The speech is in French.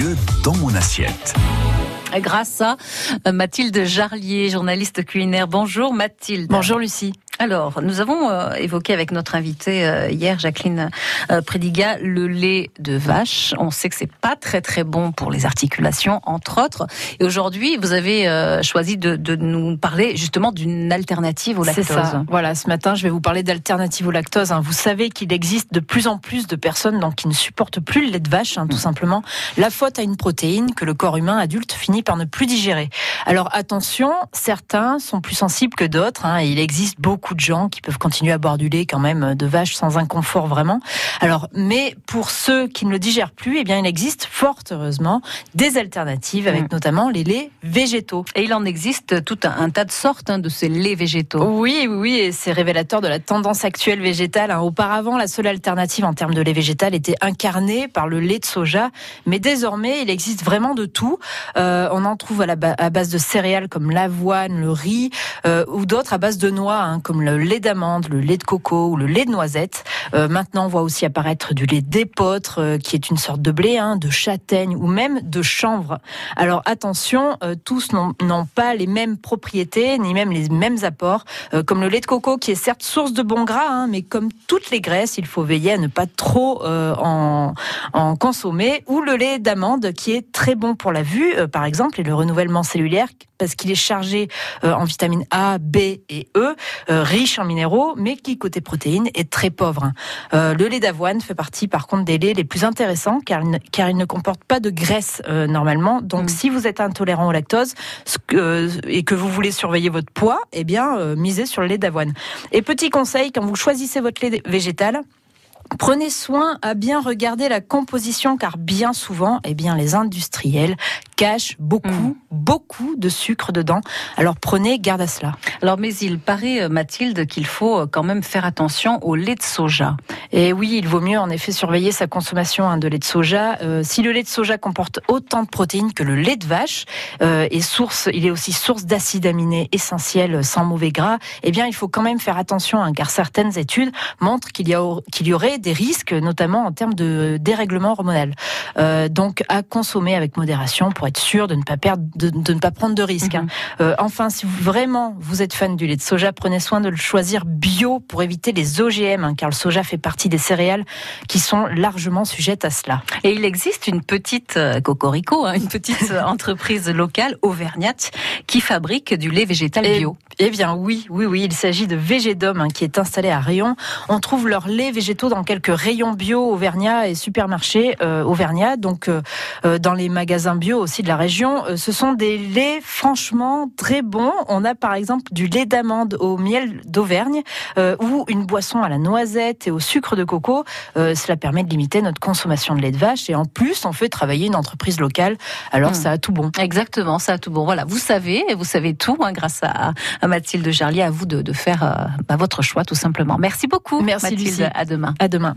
lieu dans mon assiette grâce à Mathilde Jarlier, journaliste culinaire. Bonjour Mathilde. Bonjour Lucie. Alors, nous avons euh, évoqué avec notre invitée euh, hier, Jacqueline euh, Prédiga, le lait de vache. On sait que c'est pas très très bon pour les articulations, entre autres. Et aujourd'hui, vous avez choisi de, de, nous parler justement d'une alternative au lactose. C'est ça. Voilà, ce matin, je vais vous parler d'alternative au lactose. Hein. Vous savez qu'il existe de plus en plus de personnes donc, qui ne supportent plus le lait de vache, hein, tout mm. simplement. La faute à une protéine que le corps humain adulte finit par ne plus digérer. Alors attention, certains sont plus sensibles que d'autres. Hein. Il existe beaucoup de gens qui peuvent continuer à boire du lait quand même de vache sans inconfort vraiment. Alors, mais pour ceux qui ne le digèrent plus, eh bien, il existe fort heureusement des alternatives avec mm. notamment les laits végétaux. Et il en existe tout un, tas de sortes hein, de ces laits végétaux. Oui, oui, et c'est révélateur de la tendance actuelle végétale. Hein. Auparavant, la seule alternative en termes de lait végétal était incarnée par le lait de soja, mais désormais, il existe vraiment de tout. Euh, on en trouve à, la à base de céréales comme l'avoine, le riz, euh, ou d'autres à base de noix, hein, comme le lait d'amande, le lait de coco ou le lait de noisette. Euh, maintenant, on voit aussi apparaître du lait d'épeautre, euh, qui est une sorte de blé, hein, de châtaigne ou même de chanvre. Alors attention, tous n'ont pas les mêmes propriétés ni même les mêmes apports, comme le lait de coco qui est certes source de bons gras, hein, mais comme toutes les graisses, il faut veiller à ne pas trop en, consommer, ou le lait d'amande qui est très bon pour la vue, par exemple, et le renouvellement cellulaire parce qu'il est chargé en vitamines A, B et E, riche en minéraux, mais qui, côté protéines, est très pauvre. Hein. Euh, le lait d'avoine fait partie, par contre, des laits les plus intéressants, car, car il ne comporte pas de graisse euh, normalement. Donc, mm. si vous êtes intolérant au lactose et que vous voulez surveiller votre poids, eh bien, misez sur le lait d'avoine. Et petit conseil, quand vous choisissez votre lait végétal, Prenez soin à bien regarder la composition car bien souvent, eh bien, les industriels cache beaucoup, mm. beaucoup de sucre dedans. Alors prenez garde à cela. Alors mais il paraît, euh, Mathilde, qu'il faut euh, quand même faire attention au lait de soja. Et oui, il vaut mieux en effet surveiller sa consommation hein, de lait de soja. Euh, si le lait de soja comporte autant de protéines que le lait de vache, euh, et source, il est aussi source d'acides aminés essentiels sans mauvais gras, eh bien il faut quand même faire attention, hein, car certaines études montrent qu'il y, qu'il y aurait des risques, notamment en termes de dérèglement hormonal. Euh, donc à consommer avec modération pour être sûr de ne pas perdre, de, ne pas prendre de risques. Hein. Mhm. Euh, enfin, si vous, vraiment vous êtes fan du lait de soja, prenez soin de le choisir bio pour éviter les OGM, hein, car le soja fait partie des céréales qui sont largement sujettes à cela. Et il existe une petite euh, cocorico, hein, une petite entreprise locale auvergnate qui fabrique du lait végétal bio. Eh, bien oui, oui, oui, il s'agit de Végédom qui est installé à Rion. On trouve leurs laits végétaux dans quelques rayons bio auvergnat et supermarchés euh, auvergnat, donc euh, dans les magasins bio aussi de la région. Euh, ce sont des laits franchement très bons. On a par exemple du lait d'amande au miel d'Auvergne euh, ou une boisson à la noisette et au sucre de coco. Euh, cela permet de limiter notre consommation de lait de vache et en plus on fait travailler une entreprise locale. Alors hmm. ça a tout bon. Exactement, ça a tout bon. Voilà, vous savez, vous savez tout hein, grâce à, Mathilde Jarlier. À vous de, faire bah, votre choix tout simplement. Merci beaucoup. Merci Mathilde. À demain. À demain.